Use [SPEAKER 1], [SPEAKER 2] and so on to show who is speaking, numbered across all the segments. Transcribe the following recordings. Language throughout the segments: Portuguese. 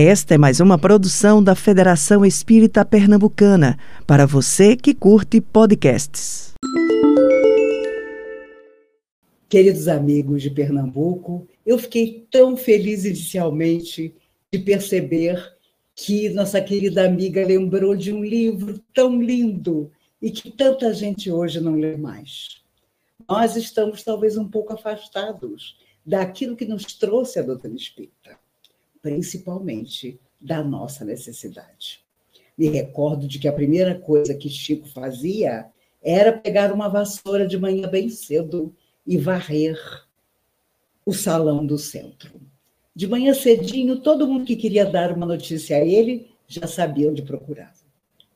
[SPEAKER 1] Esta é mais uma produção da Federação Espírita Pernambucana, para você que curte podcasts.
[SPEAKER 2] Queridos amigos de Pernambuco, eu fiquei tão feliz inicialmente de perceber que nossa querida amiga lembrou de um livro tão lindo e que tanta gente hoje não lê mais. Nós estamos talvez um pouco afastados daquilo que nos trouxe a doutrina espírita principalmente da nossa necessidade. Me recordo de que a primeira coisa que Chico fazia era pegar uma vassoura de manhã bem cedo e varrer o salão do centro. De manhã cedinho, todo mundo que queria dar uma notícia a ele já sabia onde procurar.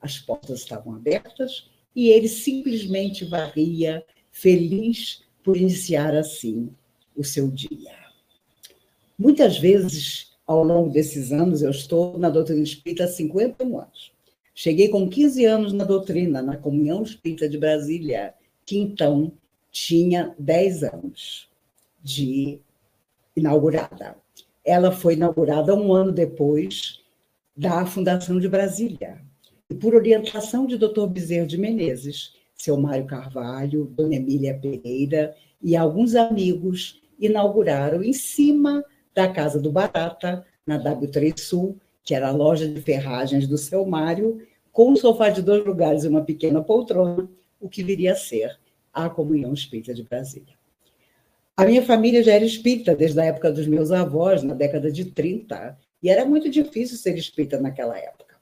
[SPEAKER 2] As portas estavam abertas e ele simplesmente varria, feliz por iniciar assim o seu dia. Muitas vezes ao longo desses anos, eu estou na doutrina espírita há 51 anos. Cheguei com 15 anos na doutrina, na Comunhão Espírita de Brasília, que então tinha 10 anos de inaugurada. Ela foi inaugurada um ano depois da fundação de Brasília. E por orientação de Dr. Bezerro de Menezes, seu Mário Carvalho, Dona Emília Pereira e alguns amigos inauguraram em cima da Casa do Barata, na W3 Sul, que era a loja de ferragens do seu Mário, com um sofá de dois lugares e uma pequena poltrona, o que viria a ser a Comunhão Espírita de Brasília. A minha família já era espírita desde a época dos meus avós, na década de 30, e era muito difícil ser espírita naquela época,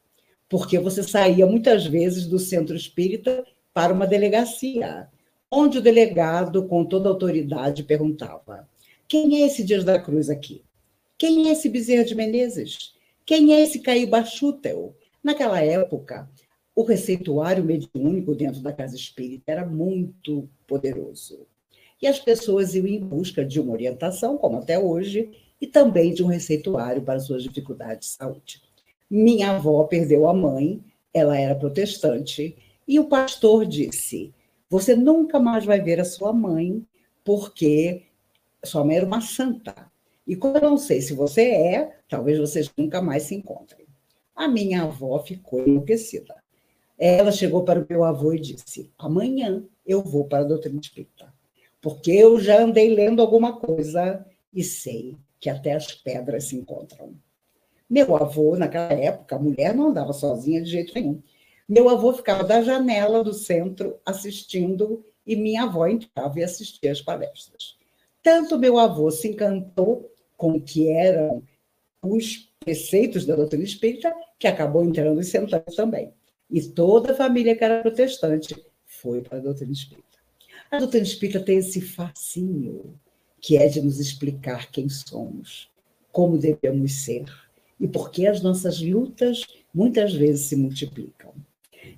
[SPEAKER 2] porque você saía muitas vezes do centro espírita para uma delegacia, onde o delegado, com toda autoridade, perguntava: quem é esse Dias da Cruz aqui? Quem é esse Bezerra de Menezes? Quem é esse Caíba Schutel? Naquela época, o receituário mediúnico dentro da casa espírita era muito poderoso. E as pessoas iam em busca de uma orientação, como até hoje, e também de um receituário para suas dificuldades de saúde. Minha avó perdeu a mãe, ela era protestante, e o pastor disse: Você nunca mais vai ver a sua mãe, porque sua mãe era uma santa. E como eu não sei se você é, talvez vocês nunca mais se encontrem. A minha avó ficou enlouquecida. Ela chegou para o meu avô e disse: Amanhã eu vou para a doutrina espírita, porque eu já andei lendo alguma coisa e sei que até as pedras se encontram. Meu avô, naquela época, a mulher não andava sozinha de jeito nenhum. Meu avô ficava da janela do centro assistindo e minha avó entrava e assistia às palestras. Tanto meu avô se encantou com o que eram os preceitos da doutrina espírita, que acabou entrando e sentando também. E toda a família que era protestante foi para a doutrina espírita. A doutrina espírita tem esse fascínio, que é de nos explicar quem somos, como devemos ser e por que as nossas lutas muitas vezes se multiplicam.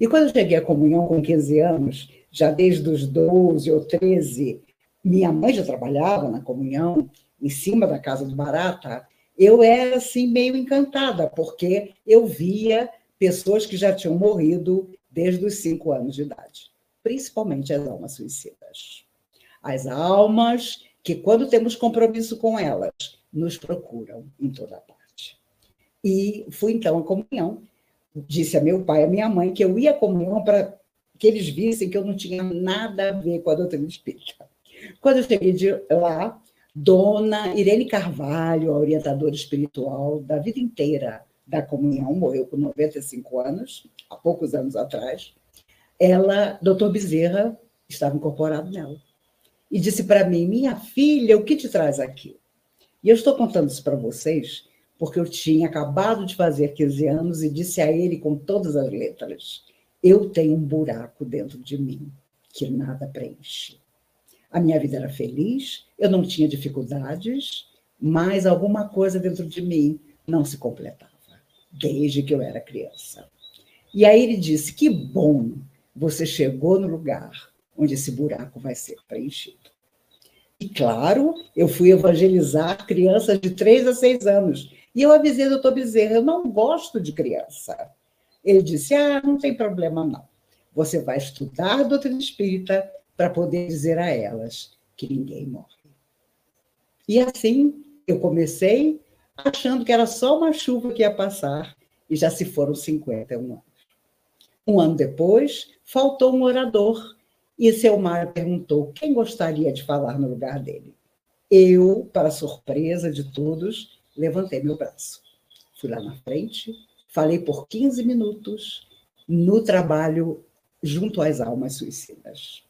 [SPEAKER 2] E quando eu cheguei à comunhão com 15 anos, já desde os 12 ou 13, minha mãe já trabalhava na comunhão, em cima da casa do Barata, eu era assim meio encantada, porque eu via pessoas que já tinham morrido desde os cinco anos de idade, principalmente as almas suicidas. As almas que, quando temos compromisso com elas, nos procuram em toda parte. E fui então à comunhão. Disse a meu pai e a minha mãe que eu ia à comunhão para que eles vissem que eu não tinha nada a ver com a doutrina espírita. Quando eu cheguei de lá, Dona Irene Carvalho, a orientadora espiritual da vida inteira da comunhão, morreu com 95 anos, há poucos anos atrás. Ela, doutor Bezerra, estava incorporado nela. E disse para mim: Minha filha, o que te traz aqui? E eu estou contando isso para vocês porque eu tinha acabado de fazer 15 anos e disse a ele com todas as letras: Eu tenho um buraco dentro de mim que nada preenche. A minha vida era feliz, eu não tinha dificuldades, mas alguma coisa dentro de mim não se completava, desde que eu era criança. E aí ele disse: Que bom, você chegou no lugar onde esse buraco vai ser preenchido. E claro, eu fui evangelizar crianças de 3 a 6 anos. E eu avisei o doutor Bezerra: eu não gosto de criança. Ele disse: Ah, não tem problema não. Você vai estudar a doutrina espírita para poder dizer a elas que ninguém morre. E assim eu comecei achando que era só uma chuva que ia passar, e já se foram 51 anos. Um ano depois, faltou um orador, e Selmar perguntou quem gostaria de falar no lugar dele. Eu, para surpresa de todos, levantei meu braço. Fui lá na frente, falei por 15 minutos no trabalho junto às almas suicidas.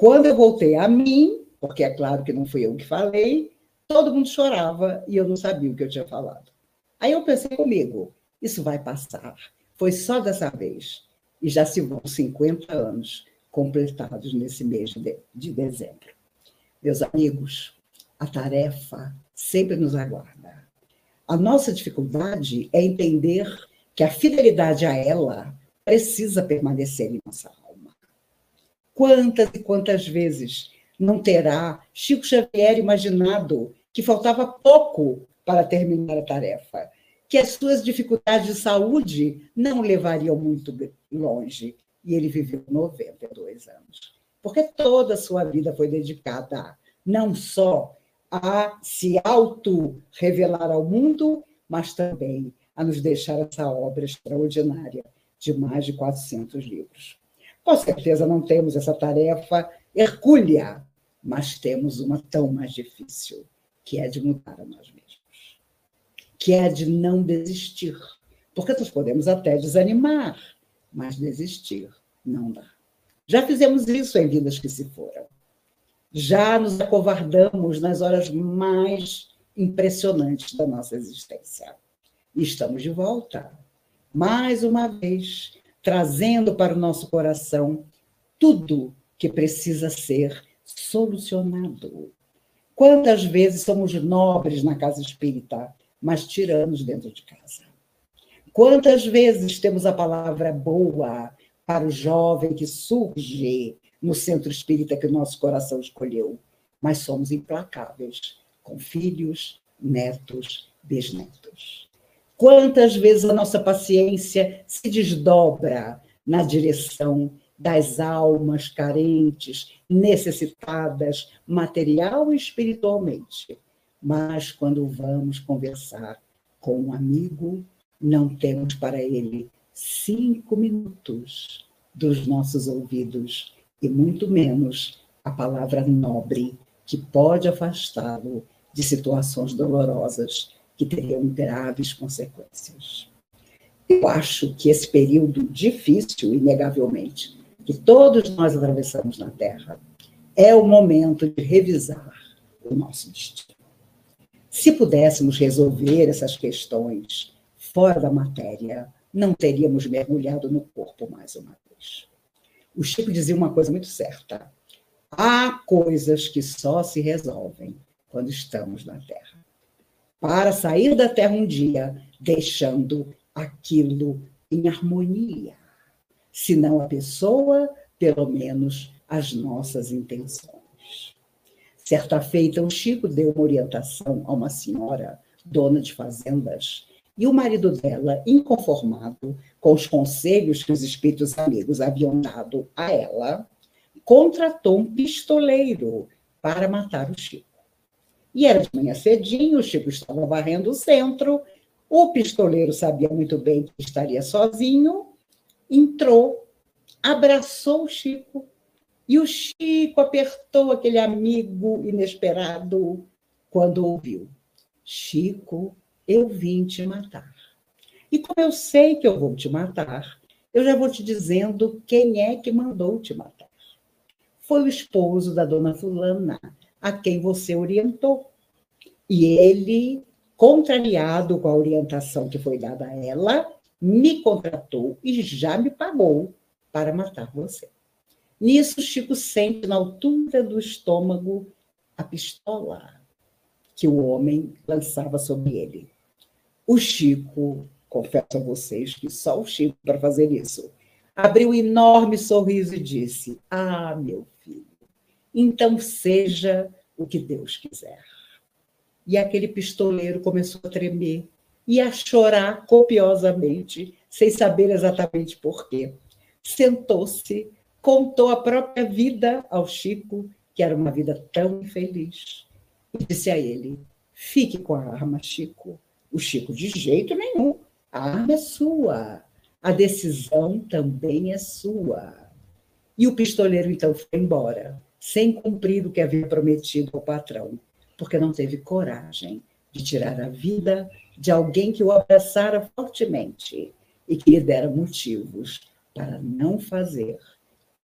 [SPEAKER 2] Quando eu voltei a mim, porque é claro que não fui eu que falei, todo mundo chorava e eu não sabia o que eu tinha falado. Aí eu pensei comigo, isso vai passar. Foi só dessa vez. E já se vão 50 anos completados nesse mês de, de dezembro. Meus amigos, a tarefa sempre nos aguarda. A nossa dificuldade é entender que a fidelidade a ela precisa permanecer em nossa alma. Quantas e quantas vezes não terá Chico Xavier imaginado que faltava pouco para terminar a tarefa, que as suas dificuldades de saúde não levariam muito longe. E ele viveu 92 anos. Porque toda a sua vida foi dedicada não só a se auto-revelar ao mundo, mas também a nos deixar essa obra extraordinária de mais de 400 livros. Com certeza não temos essa tarefa hercúlea, mas temos uma tão mais difícil, que é de mudar a nós mesmos, que é de não desistir. Porque nós podemos até desanimar, mas desistir não dá. Já fizemos isso em vidas que se foram. Já nos acovardamos nas horas mais impressionantes da nossa existência. E estamos de volta, mais uma vez, trazendo para o nosso coração tudo que precisa ser solucionado. Quantas vezes somos nobres na casa espírita, mas tiranos dentro de casa? Quantas vezes temos a palavra boa para o jovem que surge no centro espírita que o nosso coração escolheu, mas somos implacáveis com filhos, netos, bisnetos. Quantas vezes a nossa paciência se desdobra na direção das almas carentes, necessitadas, material e espiritualmente. Mas quando vamos conversar com um amigo, não temos para ele cinco minutos dos nossos ouvidos e muito menos a palavra nobre que pode afastá-lo de situações dolorosas que teriam graves consequências. Eu acho que esse período difícil, inegavelmente, que todos nós atravessamos na Terra, é o momento de revisar o nosso destino. Se pudéssemos resolver essas questões fora da matéria, não teríamos mergulhado no corpo mais uma vez. O Chico dizia uma coisa muito certa: há coisas que só se resolvem quando estamos na Terra. Para sair da Terra um dia, deixando aquilo em harmonia. Se não a pessoa, pelo menos as nossas intenções. Certa feita, o Chico deu uma orientação a uma senhora, dona de fazendas, e o marido dela, inconformado com os conselhos que os espíritos amigos haviam dado a ela, contratou um pistoleiro para matar o Chico. E era de manhã cedinho, o Chico estava varrendo o centro, o pistoleiro sabia muito bem que estaria sozinho, entrou, abraçou o Chico, e o Chico apertou aquele amigo inesperado quando ouviu: Chico, eu vim te matar. E como eu sei que eu vou te matar, eu já vou te dizendo quem é que mandou te matar. Foi o esposo da dona Fulana, a quem você orientou. E ele, contrariado com a orientação que foi dada a ela, me contratou e já me pagou para matar você. Nisso, Chico sente na altura do estômago a pistola que o homem lançava sobre ele. O Chico, confesso a vocês que só o Chico para fazer isso, abriu um enorme sorriso e disse: Ah, meu então seja o que Deus quiser. E aquele pistoleiro começou a tremer e a chorar copiosamente, sem saber exatamente por quê. Sentou-se, contou a própria vida ao Chico, que era uma vida tão infeliz, e disse a ele: Fique com a arma, Chico O Chico, de jeito nenhum. A arma é sua. A decisão também é sua. E o pistoleiro, então, foi embora, sem cumprir o que havia prometido ao patrão, porque não teve coragem de tirar a vida de alguém que o abraçara fortemente e que lhe dera motivos para não fazer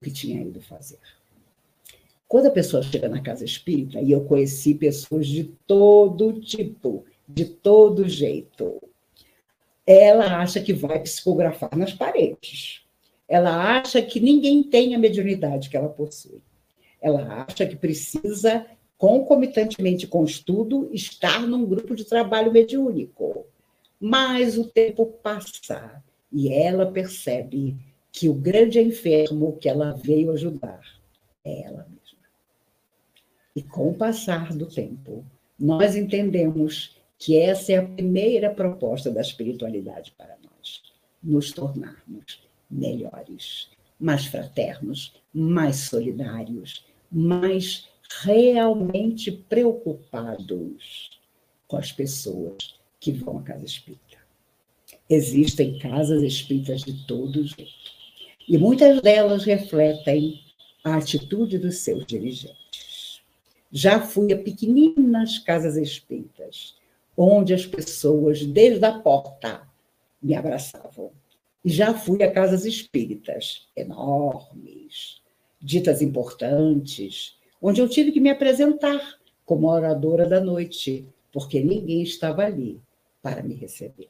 [SPEAKER 2] o que tinha ido fazer. Quando a pessoa chega na casa espírita, e eu conheci pessoas de todo tipo, de todo jeito, ela acha que vai psicografar nas paredes. Ela acha que ninguém tem a mediunidade que ela possui. Ela acha que precisa, concomitantemente com o estudo, estar num grupo de trabalho mediúnico. Mas o tempo passa e ela percebe que o grande enfermo que ela veio ajudar é ela mesma. E com o passar do tempo, nós entendemos que essa é a primeira proposta da espiritualidade para nós: nos tornarmos melhores, mais fraternos, mais solidários, mais realmente preocupados com as pessoas que vão à casa espírita. Existem casas espíritas de todos jeito, e muitas delas refletem a atitude dos seus dirigentes. Já fui a pequeninas casas espíritas, onde as pessoas, desde a porta, me abraçavam. E já fui a casas espíritas enormes, ditas importantes, onde eu tive que me apresentar como oradora da noite, porque ninguém estava ali para me receber.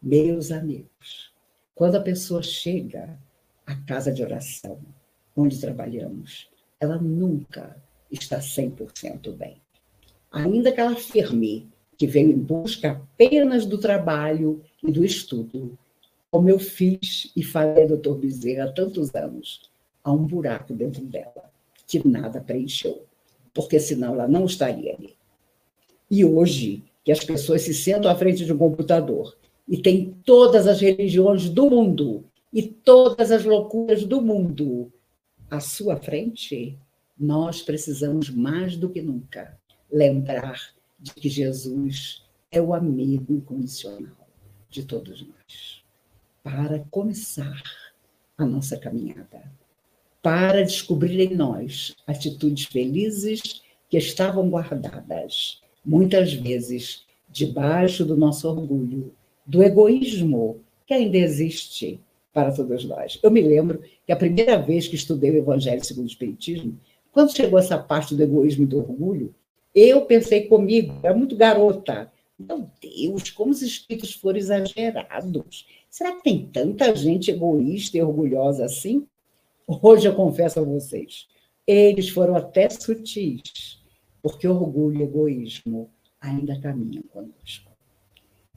[SPEAKER 2] Meus amigos, quando a pessoa chega à casa de oração, onde trabalhamos, ela nunca está 100% bem. Ainda que ela afirme que veio em busca apenas do trabalho e do estudo, como eu fiz e falei, doutor Bezerra, há tantos anos, há um buraco dentro dela que nada preencheu, porque senão ela não estaria ali. E hoje, que as pessoas se sentam à frente de um computador e tem todas as religiões do mundo e todas as loucuras do mundo à sua frente, nós precisamos mais do que nunca lembrar de que Jesus é o amigo incondicional de todos nós. Para começar a nossa caminhada, para descobrir em nós atitudes felizes que estavam guardadas, muitas vezes debaixo do nosso orgulho, do egoísmo que ainda existe para todos nós. Eu me lembro que a primeira vez que estudei o Evangelho segundo o Espiritismo, quando chegou essa parte do egoísmo e do orgulho, eu pensei comigo, era muito garota. Meu Deus, como os espíritos foram exagerados. Será que tem tanta gente egoísta e orgulhosa assim? Hoje eu confesso a vocês, eles foram até sutis, porque orgulho e egoísmo ainda caminham conosco.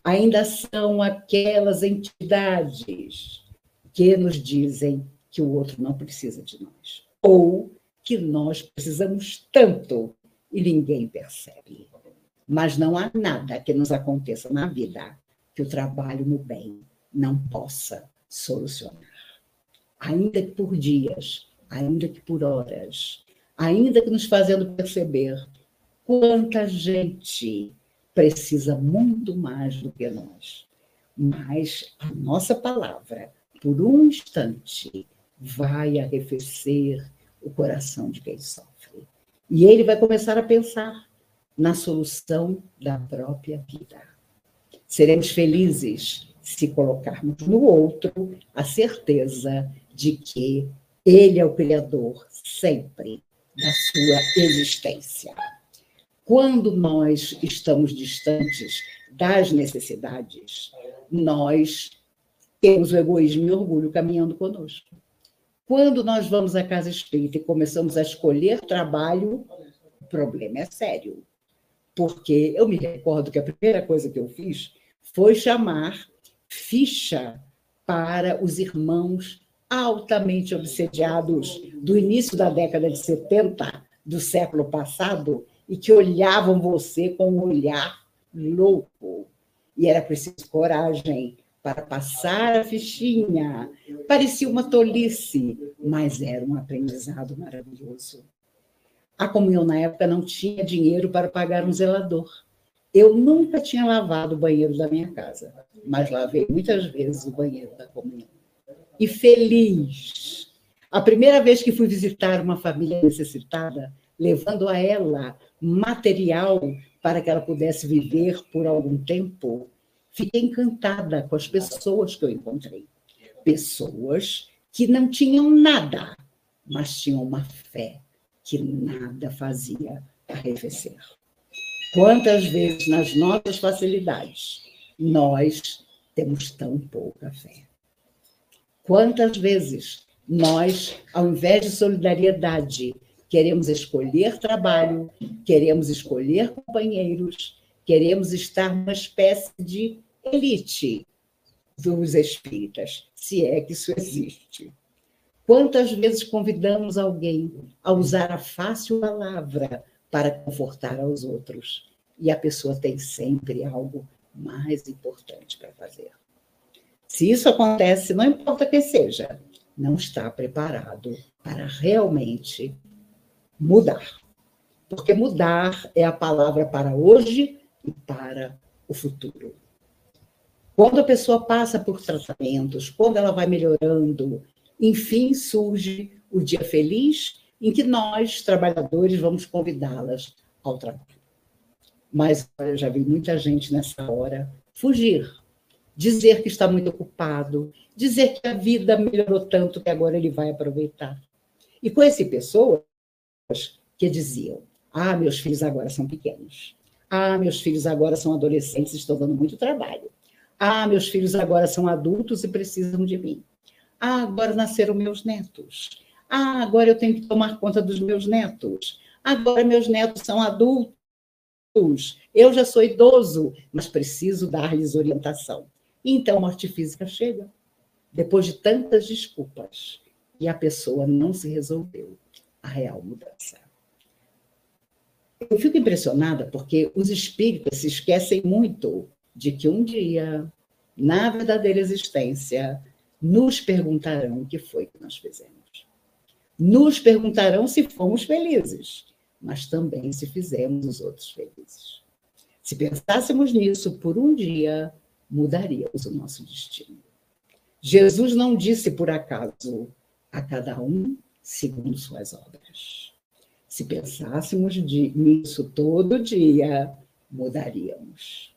[SPEAKER 2] Ainda são aquelas entidades que nos dizem que o outro não precisa de nós, ou que nós precisamos tanto e ninguém percebe. Mas não há nada que nos aconteça na vida que o trabalho no bem não possa solucionar. Ainda que por dias, ainda que por horas, ainda que nos fazendo perceber quanta gente precisa muito mais do que nós. Mas a nossa palavra, por um instante, vai arrefecer o coração de quem sofre. E ele vai começar a pensar na solução da própria vida. Seremos felizes se colocarmos no outro a certeza de que ele é o Criador sempre da sua existência. Quando nós estamos distantes das necessidades, nós temos o egoísmo e o orgulho caminhando conosco. Quando nós vamos à casa espírita e começamos a escolher trabalho, o problema é sério. Porque eu me recordo que a primeira coisa que eu fiz foi chamar ficha para os irmãos altamente obsediados do início da década de 70 do século passado e que olhavam você com um olhar louco. E era preciso coragem para passar a fichinha. Parecia uma tolice, mas era um aprendizado maravilhoso. A comunhão na época não tinha dinheiro para pagar um zelador. Eu nunca tinha lavado o banheiro da minha casa, mas lavei muitas vezes o banheiro da comunhão. E feliz. A primeira vez que fui visitar uma família necessitada, levando a ela material para que ela pudesse viver por algum tempo, fiquei encantada com as pessoas que eu encontrei. Pessoas que não tinham nada, mas tinham uma fé que nada fazia arrefecer. Quantas vezes nas nossas facilidades nós temos tão pouca fé? Quantas vezes nós, ao invés de solidariedade, queremos escolher trabalho, queremos escolher companheiros, queremos estar numa espécie de elite dos espíritas, se é que isso existe. Quantas vezes convidamos alguém a usar a fácil palavra para confortar aos outros? E a pessoa tem sempre algo mais importante para fazer. Se isso acontece, não importa quem seja, não está preparado para realmente mudar. Porque mudar é a palavra para hoje e para o futuro. Quando a pessoa passa por tratamentos, quando ela vai melhorando, enfim surge o dia feliz em que nós, trabalhadores, vamos convidá-las ao trabalho. Mas eu já vi muita gente nessa hora fugir, dizer que está muito ocupado, dizer que a vida melhorou tanto que agora ele vai aproveitar. E conheci pessoas que diziam: Ah, meus filhos agora são pequenos. Ah, meus filhos agora são adolescentes, estão dando muito trabalho. Ah, meus filhos agora são adultos e precisam de mim. Ah, agora nasceram meus netos. Ah, agora eu tenho que tomar conta dos meus netos. Agora meus netos são adultos. Eu já sou idoso, mas preciso dar-lhes orientação. Então a morte física chega. Depois de tantas desculpas, e a pessoa não se resolveu a real mudança. Eu fico impressionada porque os espíritas se esquecem muito de que um dia, na verdadeira existência, nos perguntarão o que foi que nós fizemos. Nos perguntarão se fomos felizes, mas também se fizemos os outros felizes. Se pensássemos nisso por um dia, mudaríamos o nosso destino. Jesus não disse por acaso a cada um segundo suas obras. Se pensássemos nisso todo dia, mudaríamos.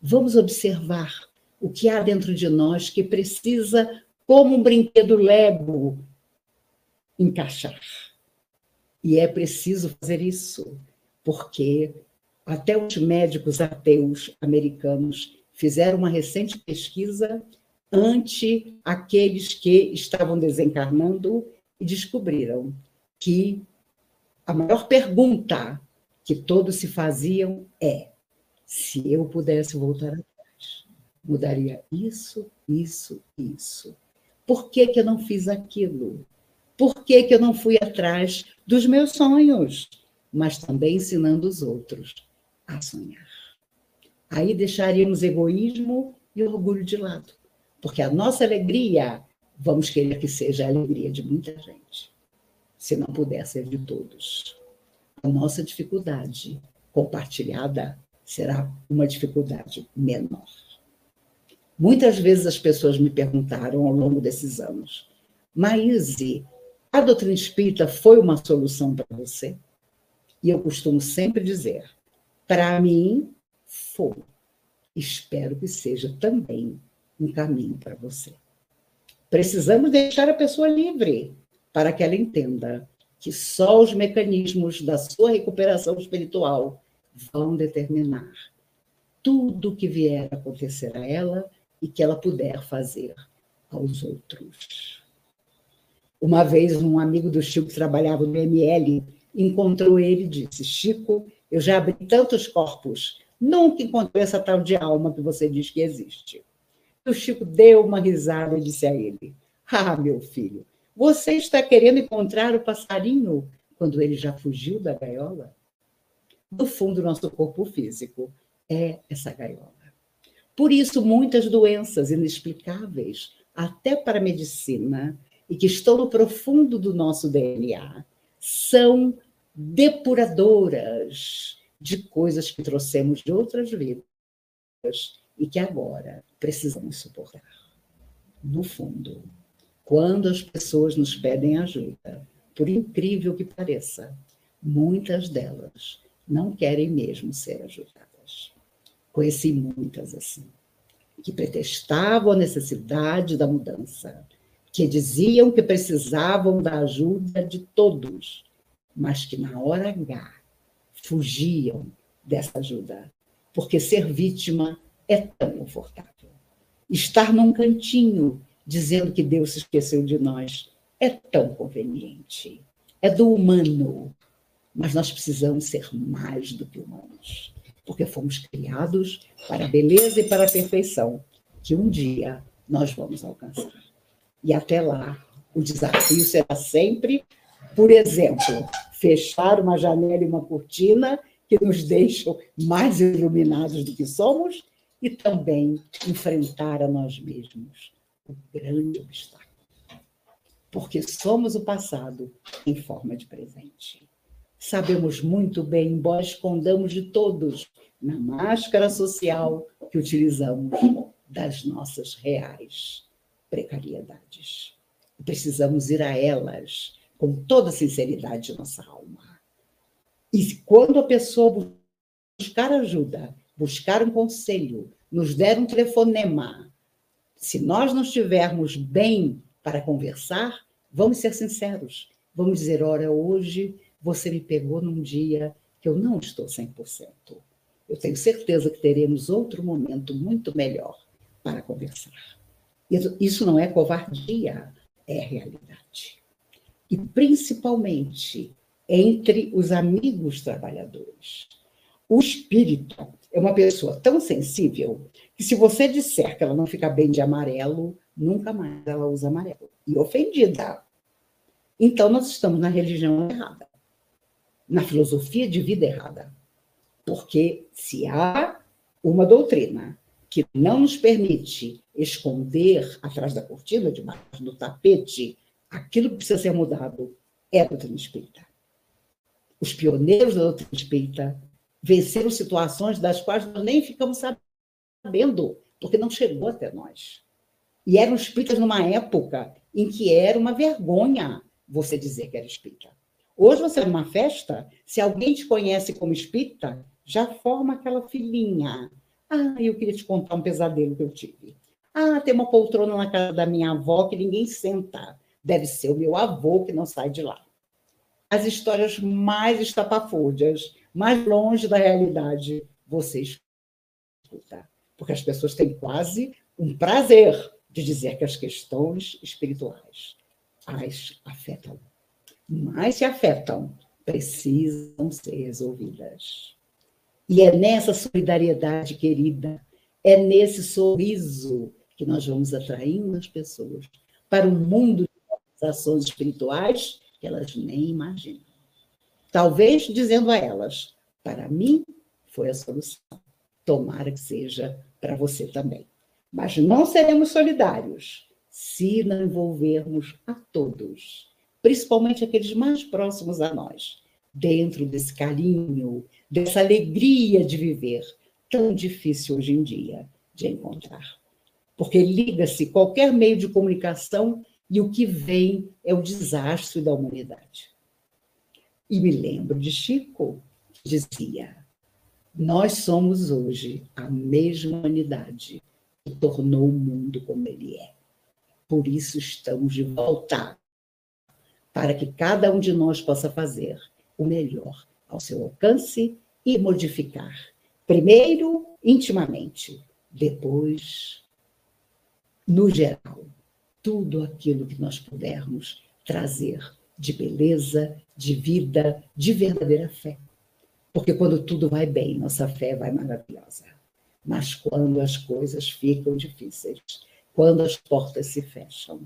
[SPEAKER 2] Vamos observar o que há dentro de nós que precisa, como um brinquedo Lego, encaixar. E é preciso fazer isso, porque até os médicos ateus americanos fizeram uma recente pesquisa ante aqueles que estavam desencarnando e descobriram que a maior pergunta que todos se faziam é: se eu pudesse voltar mudaria isso, isso, isso. Por que, que eu não fiz aquilo? Por que, que eu não fui atrás dos meus sonhos? Mas também ensinando os outros a sonhar. Aí deixaríamos egoísmo e orgulho de lado, porque a nossa alegria, vamos querer que seja a alegria de muita gente, se não puder ser de todos. A nossa dificuldade compartilhada será uma dificuldade menor. Muitas vezes as pessoas me perguntaram ao longo desses anos, Maíse, a doutrina espírita foi uma solução para você? E eu costumo sempre dizer, para mim, foi. Espero que seja também um caminho para você. Precisamos deixar a pessoa livre para que ela entenda que só os mecanismos da sua recuperação espiritual vão determinar tudo o que vier a acontecer a ela e que ela puder fazer aos outros. Uma vez, um amigo do Chico que trabalhava no ML encontrou ele e disse: Chico, eu já abri tantos corpos, nunca encontrei essa tal de alma que você diz que existe. O Chico deu uma risada e disse a ele: Ah, meu filho, você está querendo encontrar o passarinho quando ele já fugiu da gaiola? No fundo, nosso corpo físico é essa gaiola. Por isso, muitas doenças inexplicáveis, até para a medicina, e que estão no profundo do nosso DNA, são depuradoras de coisas que trouxemos de outras vidas e que agora precisamos suportar. No fundo, quando as pessoas nos pedem ajuda, por incrível que pareça, muitas delas não querem mesmo ser ajudadas. Conheci muitas assim, que pretextavam a necessidade da mudança, que diziam que precisavam da ajuda de todos, mas que na hora H fugiam dessa ajuda, porque ser vítima é tão confortável. Estar num cantinho dizendo que Deus se esqueceu de nós é tão conveniente. É do humano. Mas nós precisamos ser mais do que humanos, porque fomos criados para a beleza e para a perfeição, que um dia nós vamos alcançar. E até lá, o desafio será sempre, por exemplo, fechar uma janela e uma cortina que nos deixam mais iluminados do que somos e também enfrentar a nós mesmos o grande obstáculo. Porque somos o passado em forma de presente. Sabemos muito bem, embora escondamos de todos, na máscara social que utilizamos das nossas reais precariedades. Precisamos ir a elas com toda a sinceridade de nossa alma. E quando a pessoa buscar ajuda, buscar um conselho, nos der um telefonema, se nós não estivermos bem para conversar, vamos ser sinceros. Vamos dizer: olha, hoje você me pegou num dia que eu não estou 100%. Eu tenho certeza que teremos outro momento muito melhor para conversar. Isso não é covardia, é realidade. E principalmente entre os amigos trabalhadores. O espírito é uma pessoa tão sensível que se você disser que ela não fica bem de amarelo, nunca mais ela usa amarelo. E ofendida. Então nós estamos na religião errada, na filosofia de vida errada. Porque se há uma doutrina que não nos permite esconder atrás da cortina, debaixo do tapete, aquilo que precisa ser mudado, é a doutrina espírita. Os pioneiros da doutrina espírita venceram situações das quais nós nem ficamos sabendo, porque não chegou até nós. E eram espíritas numa época em que era uma vergonha você dizer que era espírita. Hoje você vai numa festa, se alguém te conhece como espírita, já forma aquela filhinha. Ah, eu queria te contar um pesadelo que eu tive. Ah, tem uma poltrona na casa da minha avó que ninguém senta. Deve ser o meu avô que não sai de lá. As histórias mais estapafúrdias, mais longe da realidade você escuta. Porque as pessoas têm quase um prazer de dizer que as questões espirituais as afetam. Mas se afetam, precisam ser resolvidas. E é nessa solidariedade querida, é nesse sorriso que nós vamos atraindo as pessoas para um mundo ações espirituais que elas nem imaginam. Talvez dizendo a elas: para mim foi a solução. Tomara que seja para você também. Mas não seremos solidários se não envolvermos a todos, principalmente aqueles mais próximos a nós, dentro desse carinho, dessa alegria de viver, tão difícil hoje em dia de encontrar. Porque liga-se qualquer meio de comunicação e o que vem é o desastre da humanidade. E me lembro de Chico, que dizia: Nós somos hoje a mesma humanidade que tornou o mundo como ele é. Por isso estamos de volta, para que cada um de nós possa fazer o melhor ao seu alcance e modificar. Primeiro, intimamente, depois, no geral, tudo aquilo que nós pudermos trazer de beleza, de vida, de verdadeira fé. Porque quando tudo vai bem, nossa fé vai maravilhosa. Mas quando as coisas ficam difíceis, quando as portas se fecham,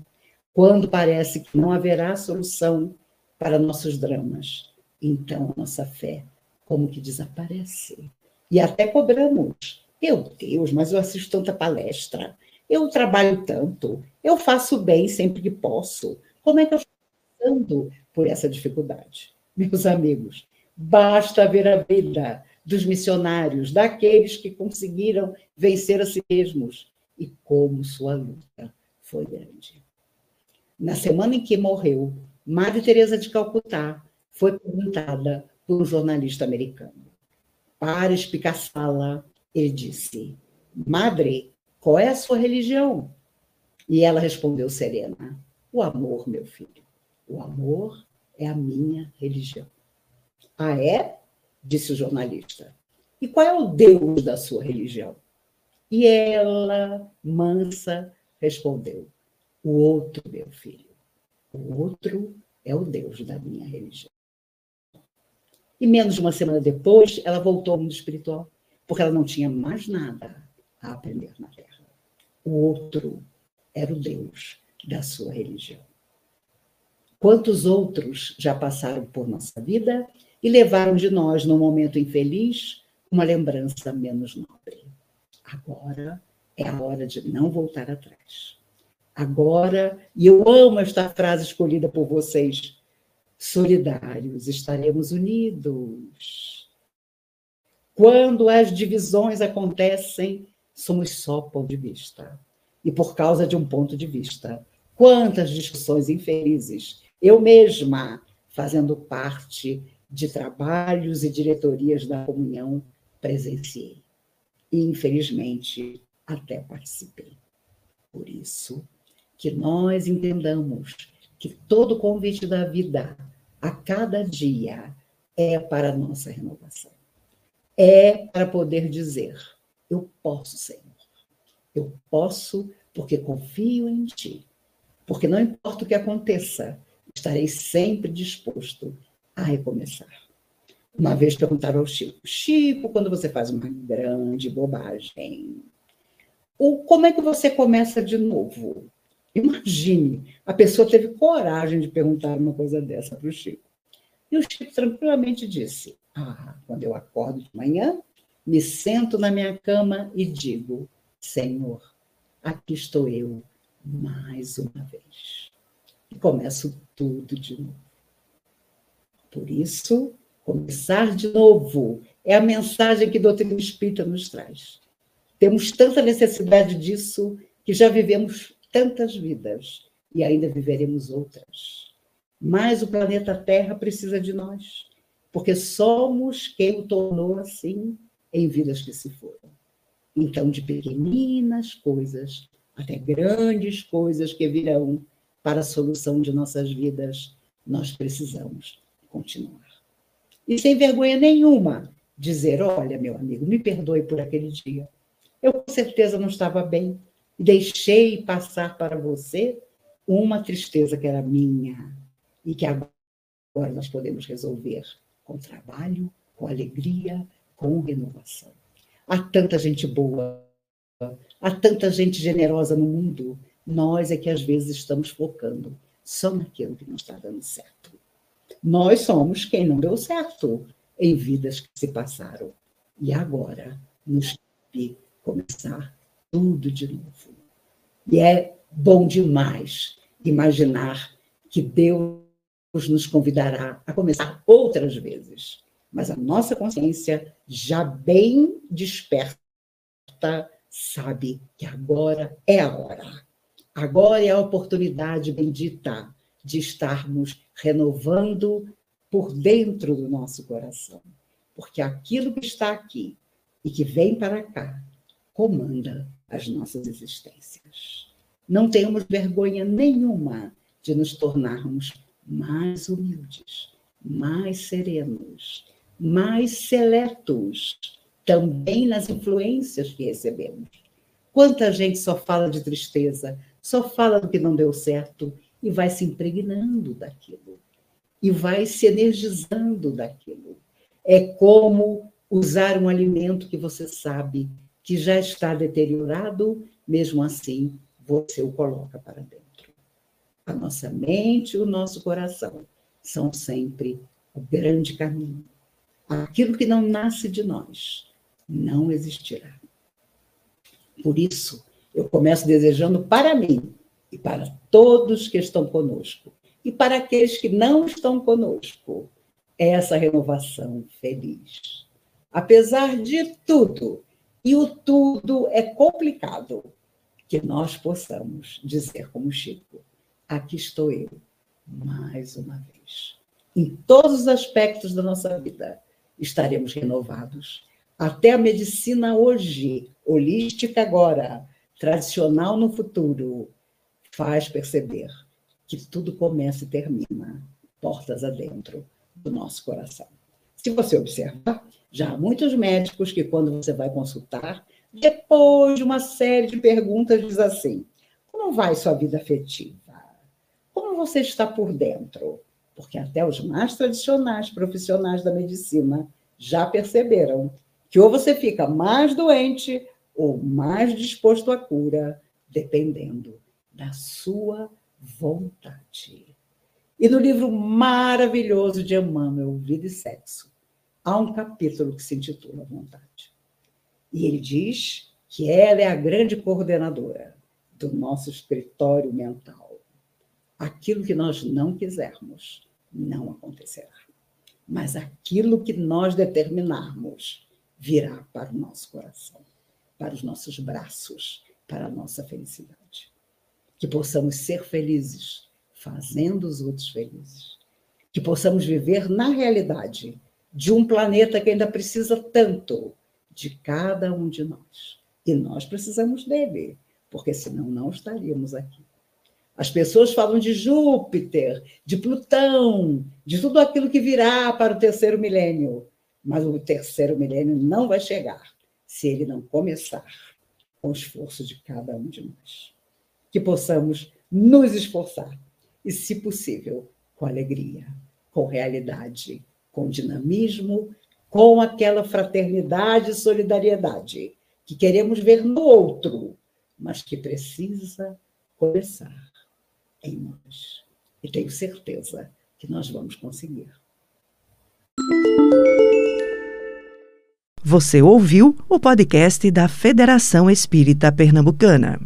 [SPEAKER 2] quando parece que não haverá solução para nossos dramas, então a nossa fé como que desaparece. E até cobramos. Meu Deus, mas eu assisto tanta palestra, eu trabalho tanto, eu faço bem sempre que posso. Como é que eu estou passando por essa dificuldade? Meus amigos, basta ver a vida dos missionários, daqueles que conseguiram vencer a si mesmos. E como sua luta foi grande. Na semana em que morreu, Madre Teresa de Calcutá foi perguntada por um jornalista americano. Para espicaçá-la, ele disse: Madre, qual é a sua religião? E ela respondeu serena: O amor, meu filho. O amor é a minha religião. Ah, é? disse o jornalista. E qual é o Deus da sua religião? E ela, mansa, respondeu: O outro, meu filho. O outro é o Deus da minha religião. E menos de uma semana depois, ela voltou ao mundo espiritual, porque ela não tinha mais nada a aprender na Terra. O outro era o Deus da sua religião. Quantos outros já passaram por nossa vida e levaram de nós, num momento infeliz, uma lembrança menos nobre? Agora é a hora de não voltar atrás. Agora, e eu amo esta frase escolhida por vocês, solidários, estaremos unidos. Quando as divisões acontecem, somos só ponto de vista. E por causa de um ponto de vista, quantas discussões infelizes, eu mesma, fazendo parte de trabalhos e diretorias da comunhão, presenciei. E, infelizmente, até participei. Por isso, que nós entendamos que todo convite da vida, a cada dia, é para a nossa renovação. É para poder dizer: eu posso, Senhor. Eu posso porque confio em Ti. Porque não importa o que aconteça, estarei sempre disposto a recomeçar. Uma vez perguntaram ao Chico: Chico, quando você faz uma grande bobagem, ou como é que você começa de novo? Imagine, a pessoa teve coragem de perguntar uma coisa dessa para o Chico. E o Chico tranquilamente disse: Ah, quando eu acordo de manhã, me sento na minha cama e digo: Senhor, aqui estou eu mais uma vez. E começo tudo de novo. Por isso, começar de novo é a mensagem que a doutrina espírita nos traz. Temos tanta necessidade disso que já vivemos tantas vidas e ainda viveremos outras. Mas o planeta Terra precisa de nós, porque somos quem o tornou assim em vidas que se foram. Então, de pequeninas coisas até grandes coisas que virão para a solução de nossas vidas, nós precisamos continuar. E sem vergonha nenhuma, dizer: olha, meu amigo, me perdoe por aquele dia. Eu com certeza não estava bem, e deixei passar para você uma tristeza que era minha e que agora nós podemos resolver com trabalho, com alegria, com renovação. Há tanta gente boa, há tanta gente generosa no mundo, nós é que às vezes estamos focando só naquilo que não está dando certo. Nós somos quem não deu certo em vidas que se passaram. E agora nos cabe começar tudo de novo. E é bom demais imaginar que Deus nos convidará a começar outras vezes. Mas a nossa consciência, já bem desperta, sabe que agora é a hora. Agora é a oportunidade bendita de estarmos renovando por dentro do nosso coração. Porque aquilo que está aqui e que vem para cá comanda as nossas existências. Não temos vergonha nenhuma de nos tornarmos mais humildes, mais serenos, mais seletos, também nas influências que recebemos. Quanta gente só fala de tristeza, só fala do que não deu certo e vai se impregnando daquilo, e vai se energizando daquilo. É como usar um alimento que você sabe que já está deteriorado, mesmo assim, você o coloca para dentro. A nossa mente e o nosso coração são sempre o grande caminho. Aquilo que não nasce de nós não existirá. Por isso, eu começo desejando para mim e para todos que estão conosco, e para aqueles que não estão conosco, essa renovação feliz apesar de tudo, e o tudo é complicado, que nós possamos dizer como Chico: aqui estou eu, mais uma vez. Em todos os aspectos da nossa vida estaremos renovados. Até a medicina hoje, holística agora, tradicional no futuro, faz perceber que tudo começa e termina portas adentro do nosso coração. Se você observar, já há muitos médicos que, quando você vai consultar, depois de uma série de perguntas, diz assim: como vai sua vida afetiva? Como você está por dentro? Porque até os mais tradicionais profissionais da medicina já perceberam que ou você fica mais doente ou mais disposto à cura, dependendo da sua vontade. E no livro maravilhoso de Emmanuel, Vida e Sexo, há um capítulo que se intitula Vontade. E ele diz que ela é a grande coordenadora do nosso escritório mental. Aquilo que nós não quisermos não acontecerá. Mas aquilo que nós determinarmos virá para o nosso coração, para os nossos braços, para a nossa felicidade. Que possamos ser felizes, fazendo os outros felizes. Que possamos viver na realidade de um planeta que ainda precisa tanto de cada um de nós. E nós precisamos dele, porque senão não estaríamos aqui. As pessoas falam de Júpiter, de Plutão, de tudo aquilo que virá para o terceiro milênio. Mas o terceiro milênio não vai chegar se ele não começar com o esforço de cada um de nós. Que possamos nos esforçar e, se possível, com alegria, com realidade, com dinamismo, com aquela fraternidade e solidariedade que queremos ver no outro, mas que precisa começar em nós. E tenho certeza que nós vamos conseguir.
[SPEAKER 1] Você ouviu o podcast da Federação Espírita Pernambucana.